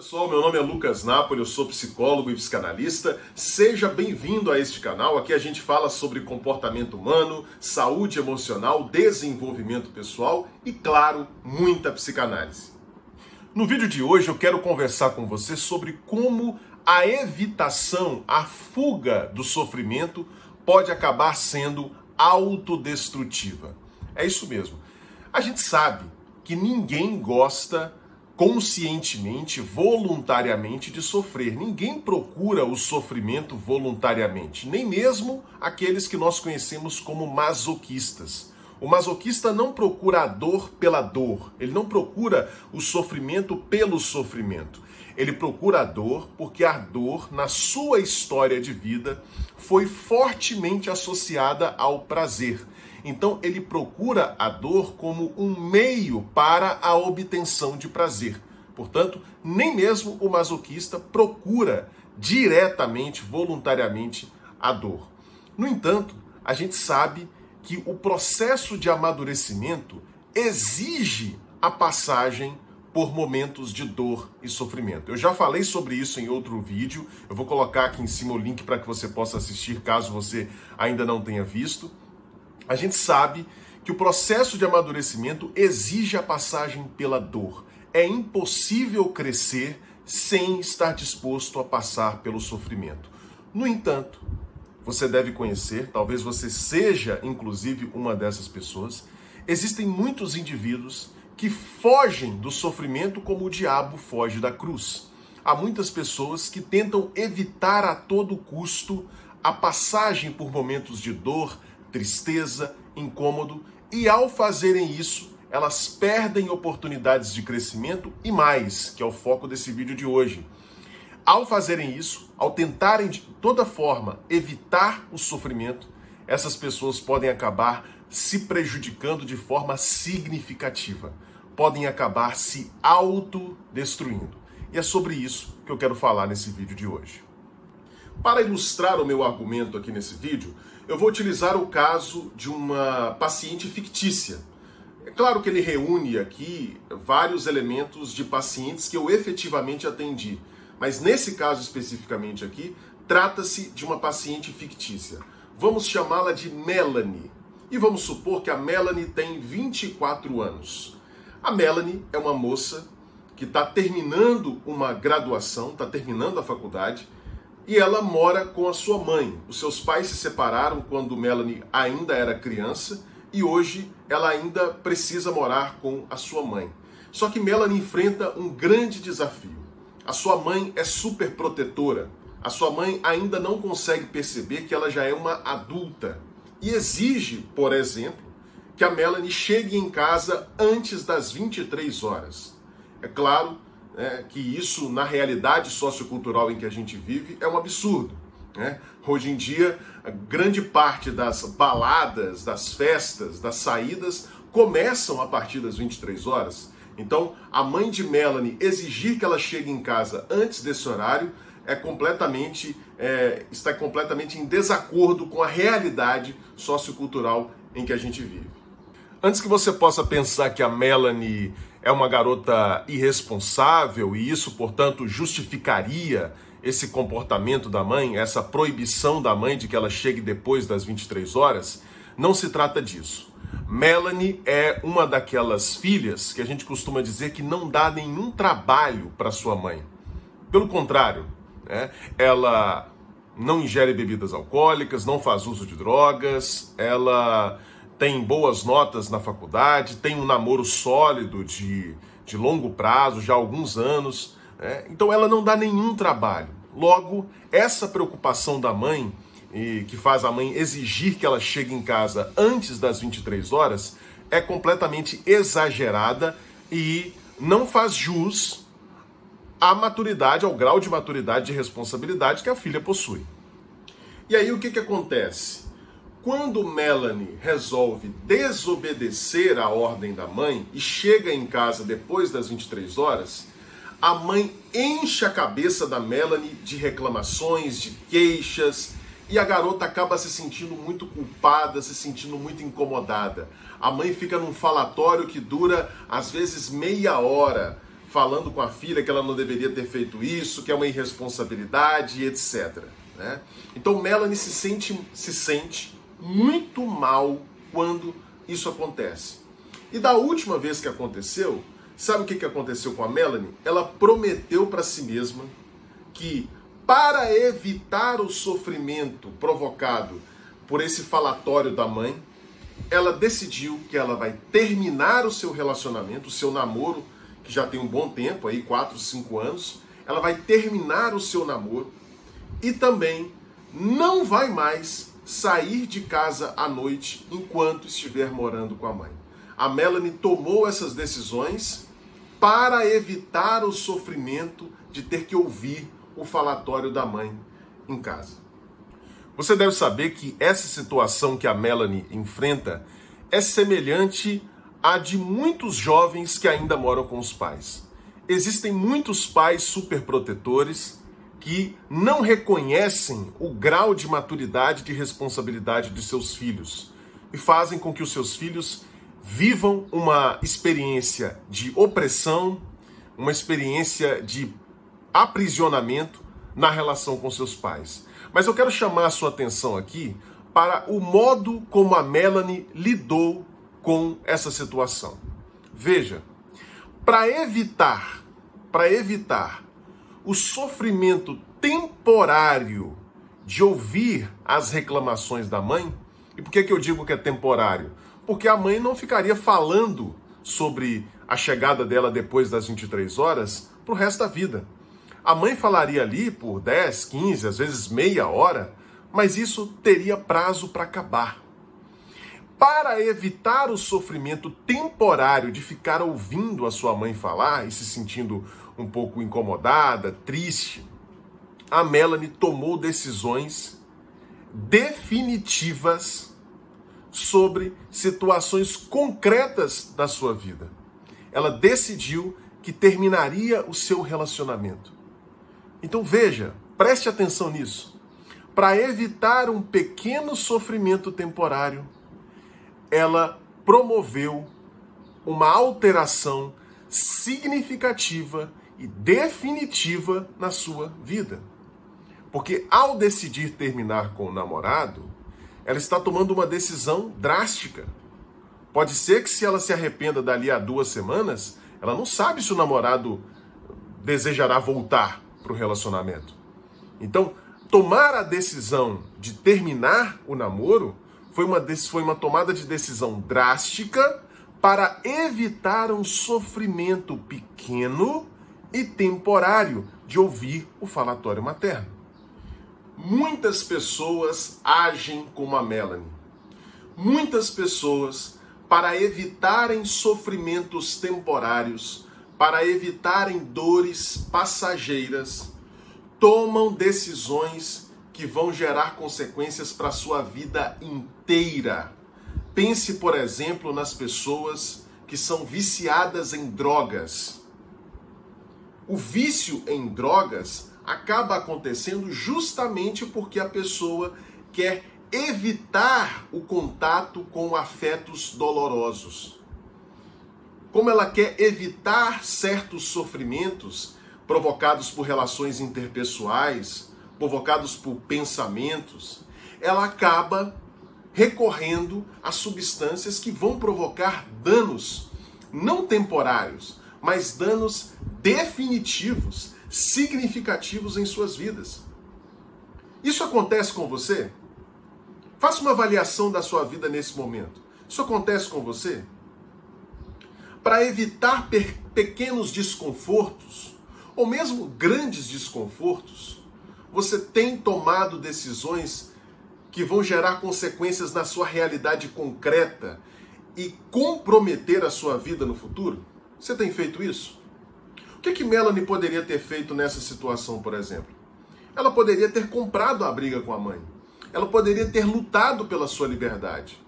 pessoal, meu nome é Lucas Napoli, eu sou psicólogo e psicanalista. Seja bem-vindo a este canal. Aqui a gente fala sobre comportamento humano, saúde emocional, desenvolvimento pessoal e, claro, muita psicanálise. No vídeo de hoje eu quero conversar com você sobre como a evitação, a fuga do sofrimento pode acabar sendo autodestrutiva. É isso mesmo. A gente sabe que ninguém gosta conscientemente, voluntariamente de sofrer. Ninguém procura o sofrimento voluntariamente, nem mesmo aqueles que nós conhecemos como masoquistas. O masoquista não procura a dor pela dor, ele não procura o sofrimento pelo sofrimento. Ele procura a dor porque a dor, na sua história de vida, foi fortemente associada ao prazer. Então ele procura a dor como um meio para a obtenção de prazer. Portanto, nem mesmo o masoquista procura diretamente, voluntariamente, a dor. No entanto, a gente sabe que o processo de amadurecimento exige a passagem por momentos de dor e sofrimento. Eu já falei sobre isso em outro vídeo, eu vou colocar aqui em cima o link para que você possa assistir caso você ainda não tenha visto a gente sabe que o processo de amadurecimento exige a passagem pela dor. É impossível crescer sem estar disposto a passar pelo sofrimento. No entanto, você deve conhecer, talvez você seja inclusive uma dessas pessoas, existem muitos indivíduos que fogem do sofrimento como o diabo foge da cruz. Há muitas pessoas que tentam evitar a todo custo a passagem por momentos de dor, tristeza, incômodo, e ao fazerem isso, elas perdem oportunidades de crescimento e mais, que é o foco desse vídeo de hoje. Ao fazerem isso, ao tentarem de toda forma evitar o sofrimento, essas pessoas podem acabar se prejudicando de forma significativa, podem acabar se autodestruindo. E é sobre isso que eu quero falar nesse vídeo de hoje. Para ilustrar o meu argumento aqui nesse vídeo, eu vou utilizar o caso de uma paciente fictícia. É claro que ele reúne aqui vários elementos de pacientes que eu efetivamente atendi, mas nesse caso especificamente aqui, trata-se de uma paciente fictícia. Vamos chamá-la de Melanie. E vamos supor que a Melanie tem 24 anos. A Melanie é uma moça que está terminando uma graduação, está terminando a faculdade e ela mora com a sua mãe. Os seus pais se separaram quando Melanie ainda era criança e hoje ela ainda precisa morar com a sua mãe. Só que Melanie enfrenta um grande desafio. A sua mãe é super protetora. A sua mãe ainda não consegue perceber que ela já é uma adulta e exige, por exemplo, que a Melanie chegue em casa antes das 23 horas. É claro né, que isso, na realidade sociocultural em que a gente vive, é um absurdo. Né? Hoje em dia, grande parte das baladas, das festas, das saídas começam a partir das 23 horas. Então, a mãe de Melanie exigir que ela chegue em casa antes desse horário é completamente é, está completamente em desacordo com a realidade sociocultural em que a gente vive. Antes que você possa pensar que a Melanie é uma garota irresponsável e isso, portanto, justificaria esse comportamento da mãe, essa proibição da mãe de que ela chegue depois das 23 horas, não se trata disso. Melanie é uma daquelas filhas que a gente costuma dizer que não dá nenhum trabalho para sua mãe. Pelo contrário, né, ela não ingere bebidas alcoólicas, não faz uso de drogas, ela tem boas notas na faculdade, tem um namoro sólido de, de longo prazo, já há alguns anos. Né? Então ela não dá nenhum trabalho. Logo, essa preocupação da mãe, e que faz a mãe exigir que ela chegue em casa antes das 23 horas, é completamente exagerada e não faz jus à maturidade, ao grau de maturidade e responsabilidade que a filha possui. E aí o que, que acontece? Quando Melanie resolve desobedecer a ordem da mãe e chega em casa depois das 23 horas, a mãe enche a cabeça da Melanie de reclamações, de queixas, e a garota acaba se sentindo muito culpada, se sentindo muito incomodada. A mãe fica num falatório que dura às vezes meia hora, falando com a filha que ela não deveria ter feito isso, que é uma irresponsabilidade, etc. Né? Então Melanie se sente, se sente muito mal quando isso acontece. E da última vez que aconteceu, sabe o que aconteceu com a Melanie? Ela prometeu para si mesma que para evitar o sofrimento provocado por esse falatório da mãe, ela decidiu que ela vai terminar o seu relacionamento, o seu namoro, que já tem um bom tempo, aí 4, 5 anos, ela vai terminar o seu namoro e também não vai mais sair de casa à noite enquanto estiver morando com a mãe. A Melanie tomou essas decisões para evitar o sofrimento de ter que ouvir o falatório da mãe em casa. Você deve saber que essa situação que a Melanie enfrenta é semelhante à de muitos jovens que ainda moram com os pais. Existem muitos pais superprotetores que não reconhecem o grau de maturidade de responsabilidade de seus filhos e fazem com que os seus filhos vivam uma experiência de opressão, uma experiência de aprisionamento na relação com seus pais. Mas eu quero chamar a sua atenção aqui para o modo como a Melanie lidou com essa situação. Veja, para evitar, para evitar o sofrimento temporário de ouvir as reclamações da mãe, e por que, que eu digo que é temporário? Porque a mãe não ficaria falando sobre a chegada dela depois das 23 horas para o resto da vida. A mãe falaria ali por 10, 15, às vezes meia hora, mas isso teria prazo para acabar. Para evitar o sofrimento temporário de ficar ouvindo a sua mãe falar e se sentindo um pouco incomodada, triste, a Melanie tomou decisões definitivas sobre situações concretas da sua vida. Ela decidiu que terminaria o seu relacionamento. Então veja, preste atenção nisso. Para evitar um pequeno sofrimento temporário, ela promoveu uma alteração significativa e definitiva na sua vida. Porque ao decidir terminar com o namorado, ela está tomando uma decisão drástica. Pode ser que se ela se arrependa dali a duas semanas, ela não sabe se o namorado desejará voltar para o relacionamento. Então, tomar a decisão de terminar o namoro foi uma, foi uma tomada de decisão drástica para evitar um sofrimento pequeno e temporário de ouvir o falatório materno. Muitas pessoas agem como a Melanie. Muitas pessoas, para evitarem sofrimentos temporários, para evitarem dores passageiras, tomam decisões que vão gerar consequências para a sua vida inteira. Pense, por exemplo, nas pessoas que são viciadas em drogas. O vício em drogas acaba acontecendo justamente porque a pessoa quer evitar o contato com afetos dolorosos. Como ela quer evitar certos sofrimentos provocados por relações interpessoais, provocados por pensamentos, ela acaba recorrendo a substâncias que vão provocar danos não temporários, mas danos definitivos, significativos em suas vidas. Isso acontece com você? Faça uma avaliação da sua vida nesse momento. Isso acontece com você? para evitar pequenos desconfortos, ou mesmo grandes desconfortos, você tem tomado decisões que vão gerar consequências na sua realidade concreta e comprometer a sua vida no futuro? Você tem feito isso? O que, que Melanie poderia ter feito nessa situação, por exemplo? Ela poderia ter comprado a briga com a mãe. Ela poderia ter lutado pela sua liberdade.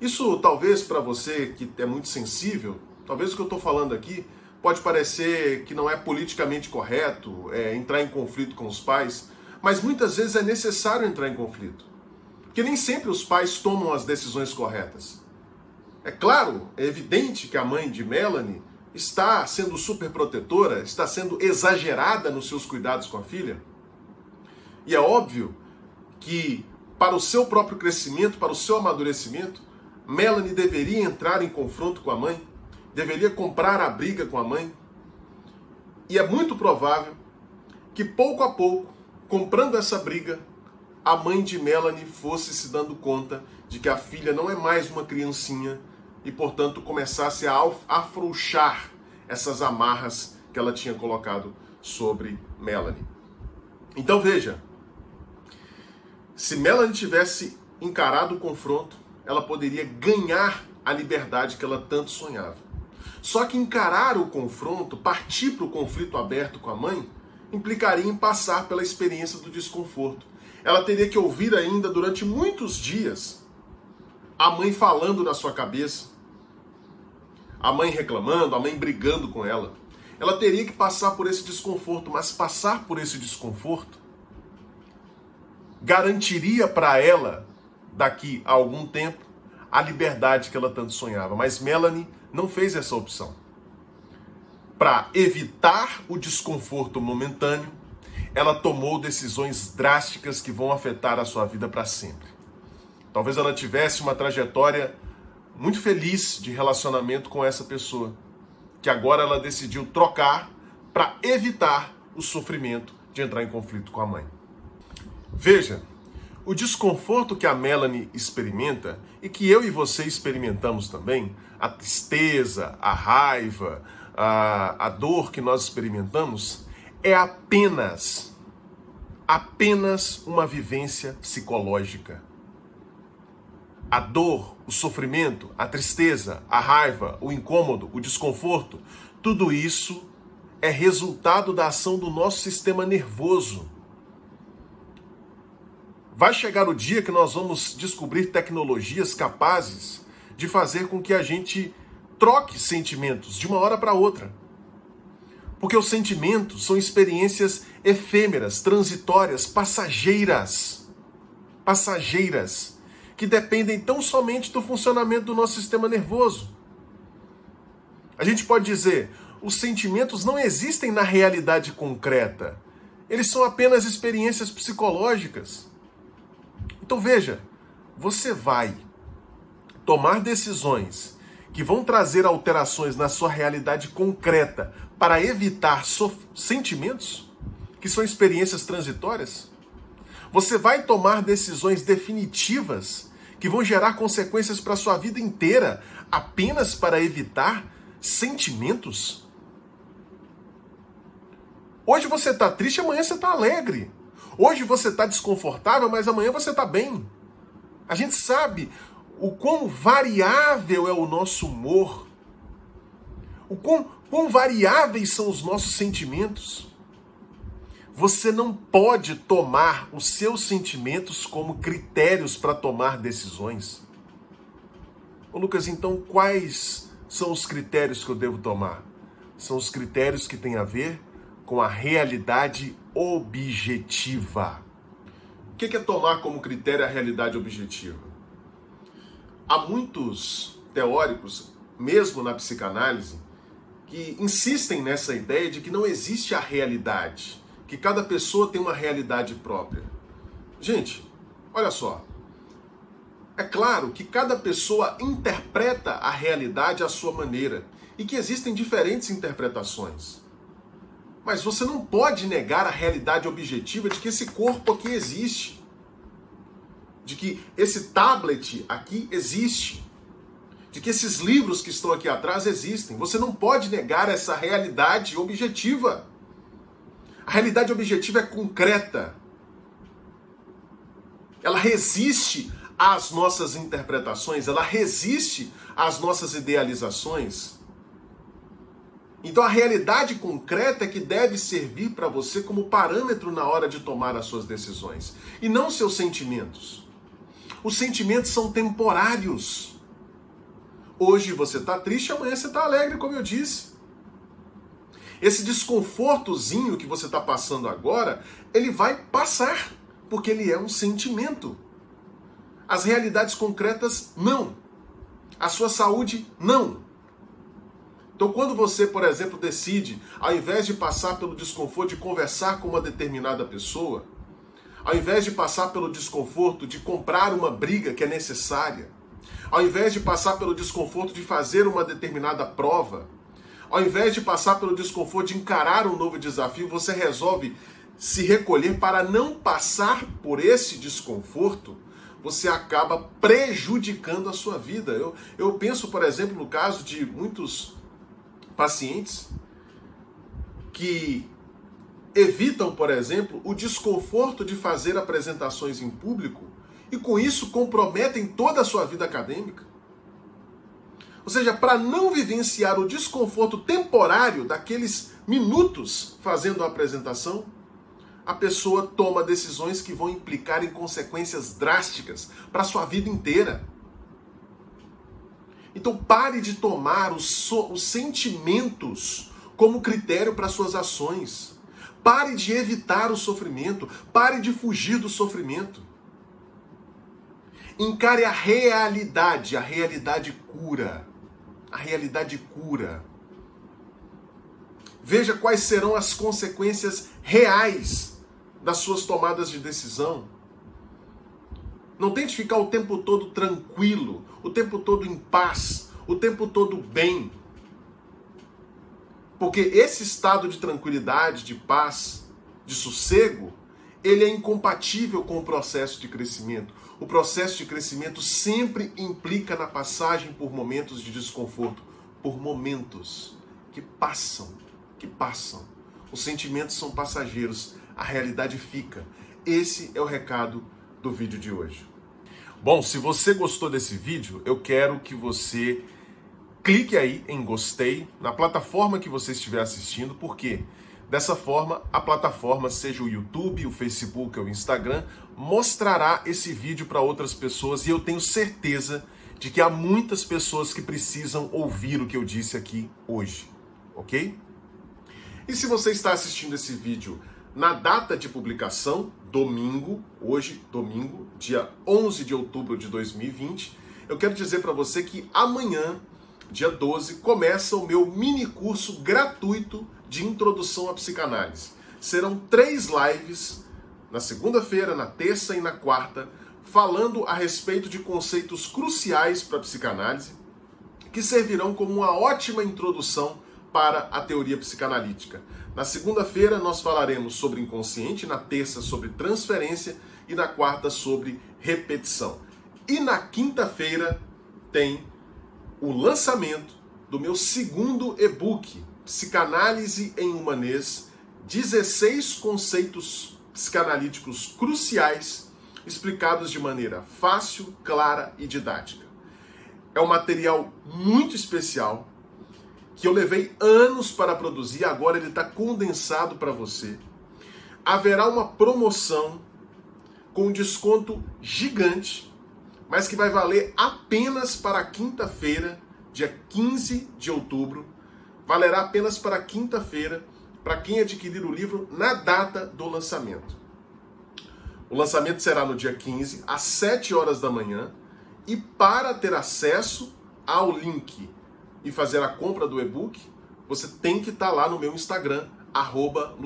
Isso talvez para você que é muito sensível Talvez o que eu estou falando aqui pode parecer que não é politicamente correto, é, entrar em conflito com os pais, mas muitas vezes é necessário entrar em conflito. Porque nem sempre os pais tomam as decisões corretas. É claro, é evidente que a mãe de Melanie está sendo super protetora, está sendo exagerada nos seus cuidados com a filha? E é óbvio que para o seu próprio crescimento, para o seu amadurecimento, Melanie deveria entrar em confronto com a mãe, deveria comprar a briga com a mãe. E é muito provável que pouco a pouco, comprando essa briga, a mãe de Melanie fosse se dando conta de que a filha não é mais uma criancinha e, portanto, começasse a afrouxar essas amarras que ela tinha colocado sobre Melanie. Então veja, se Melanie tivesse encarado o confronto, ela poderia ganhar a liberdade que ela tanto sonhava. Só que encarar o confronto, partir para o conflito aberto com a mãe, implicaria em passar pela experiência do desconforto. Ela teria que ouvir ainda durante muitos dias a mãe falando na sua cabeça, a mãe reclamando, a mãe brigando com ela. Ela teria que passar por esse desconforto, mas passar por esse desconforto garantiria para ela, daqui a algum tempo, a liberdade que ela tanto sonhava. Mas Melanie não fez essa opção. Para evitar o desconforto momentâneo, ela tomou decisões drásticas que vão afetar a sua vida para sempre. Talvez ela tivesse uma trajetória muito feliz de relacionamento com essa pessoa, que agora ela decidiu trocar para evitar o sofrimento de entrar em conflito com a mãe. Veja, o desconforto que a Melanie experimenta e que eu e você experimentamos também, a tristeza, a raiva, a, a dor que nós experimentamos, é apenas, apenas uma vivência psicológica. A dor, o sofrimento, a tristeza, a raiva, o incômodo, o desconforto, tudo isso é resultado da ação do nosso sistema nervoso Vai chegar o dia que nós vamos descobrir tecnologias capazes de fazer com que a gente troque sentimentos de uma hora para outra. Porque os sentimentos são experiências efêmeras, transitórias, passageiras. Passageiras, que dependem tão somente do funcionamento do nosso sistema nervoso. A gente pode dizer, os sentimentos não existem na realidade concreta. Eles são apenas experiências psicológicas. Então veja, você vai tomar decisões que vão trazer alterações na sua realidade concreta para evitar sentimentos que são experiências transitórias? Você vai tomar decisões definitivas que vão gerar consequências para sua vida inteira apenas para evitar sentimentos? Hoje você está triste, amanhã você está alegre. Hoje você está desconfortável, mas amanhã você está bem. A gente sabe o quão variável é o nosso humor, o quão, quão variáveis são os nossos sentimentos. Você não pode tomar os seus sentimentos como critérios para tomar decisões. Ô Lucas, então quais são os critérios que eu devo tomar? São os critérios que têm a ver com a realidade objetiva. O que é tomar como critério a realidade objetiva? Há muitos teóricos, mesmo na psicanálise, que insistem nessa ideia de que não existe a realidade, que cada pessoa tem uma realidade própria. Gente, olha só. É claro que cada pessoa interpreta a realidade à sua maneira e que existem diferentes interpretações. Mas você não pode negar a realidade objetiva de que esse corpo aqui existe. De que esse tablet aqui existe. De que esses livros que estão aqui atrás existem. Você não pode negar essa realidade objetiva. A realidade objetiva é concreta. Ela resiste às nossas interpretações, ela resiste às nossas idealizações. Então a realidade concreta é que deve servir para você como parâmetro na hora de tomar as suas decisões e não seus sentimentos. Os sentimentos são temporários. Hoje você está triste, amanhã você está alegre, como eu disse. Esse desconfortozinho que você está passando agora, ele vai passar, porque ele é um sentimento. As realidades concretas, não. A sua saúde, não. Então, quando você, por exemplo, decide, ao invés de passar pelo desconforto de conversar com uma determinada pessoa, ao invés de passar pelo desconforto de comprar uma briga que é necessária, ao invés de passar pelo desconforto de fazer uma determinada prova, ao invés de passar pelo desconforto de encarar um novo desafio, você resolve se recolher para não passar por esse desconforto, você acaba prejudicando a sua vida. Eu, eu penso, por exemplo, no caso de muitos pacientes que evitam, por exemplo, o desconforto de fazer apresentações em público e com isso comprometem toda a sua vida acadêmica. Ou seja, para não vivenciar o desconforto temporário daqueles minutos fazendo a apresentação, a pessoa toma decisões que vão implicar em consequências drásticas para sua vida inteira. Então pare de tomar os, so, os sentimentos como critério para suas ações. Pare de evitar o sofrimento. Pare de fugir do sofrimento. Encare a realidade. A realidade cura. A realidade cura. Veja quais serão as consequências reais das suas tomadas de decisão. Não tente ficar o tempo todo tranquilo, o tempo todo em paz, o tempo todo bem. Porque esse estado de tranquilidade, de paz, de sossego, ele é incompatível com o processo de crescimento. O processo de crescimento sempre implica na passagem por momentos de desconforto, por momentos que passam, que passam. Os sentimentos são passageiros, a realidade fica. Esse é o recado do vídeo de hoje. Bom, se você gostou desse vídeo, eu quero que você clique aí em gostei na plataforma que você estiver assistindo, porque dessa forma a plataforma, seja o YouTube, o Facebook ou o Instagram, mostrará esse vídeo para outras pessoas e eu tenho certeza de que há muitas pessoas que precisam ouvir o que eu disse aqui hoje, ok? E se você está assistindo esse vídeo na data de publicação, domingo, hoje, domingo, dia 11 de outubro de 2020, eu quero dizer para você que amanhã, dia 12, começa o meu mini curso gratuito de introdução à psicanálise. Serão três lives na segunda-feira, na terça e na quarta, falando a respeito de conceitos cruciais para a psicanálise, que servirão como uma ótima introdução para a teoria psicanalítica. Na segunda-feira nós falaremos sobre inconsciente, na terça sobre transferência e na quarta sobre repetição. E na quinta-feira tem o lançamento do meu segundo e-book, Psicanálise em Humanês, 16 conceitos psicanalíticos cruciais explicados de maneira fácil, clara e didática. É um material muito especial que eu levei anos para produzir, agora ele está condensado para você. Haverá uma promoção com desconto gigante, mas que vai valer apenas para quinta-feira, dia 15 de outubro. Valerá apenas para quinta-feira, para quem adquirir o livro na data do lançamento. O lançamento será no dia 15, às 7 horas da manhã, e para ter acesso ao link e fazer a compra do e-book, você tem que estar tá lá no meu Instagram, arroba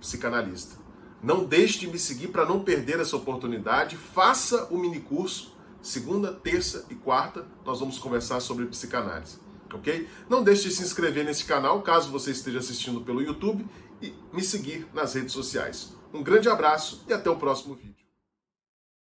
Psicanalista. Não deixe de me seguir para não perder essa oportunidade. Faça o mini curso. Segunda, terça e quarta nós vamos conversar sobre psicanálise. Ok? Não deixe de se inscrever nesse canal caso você esteja assistindo pelo YouTube e me seguir nas redes sociais. Um grande abraço e até o próximo vídeo.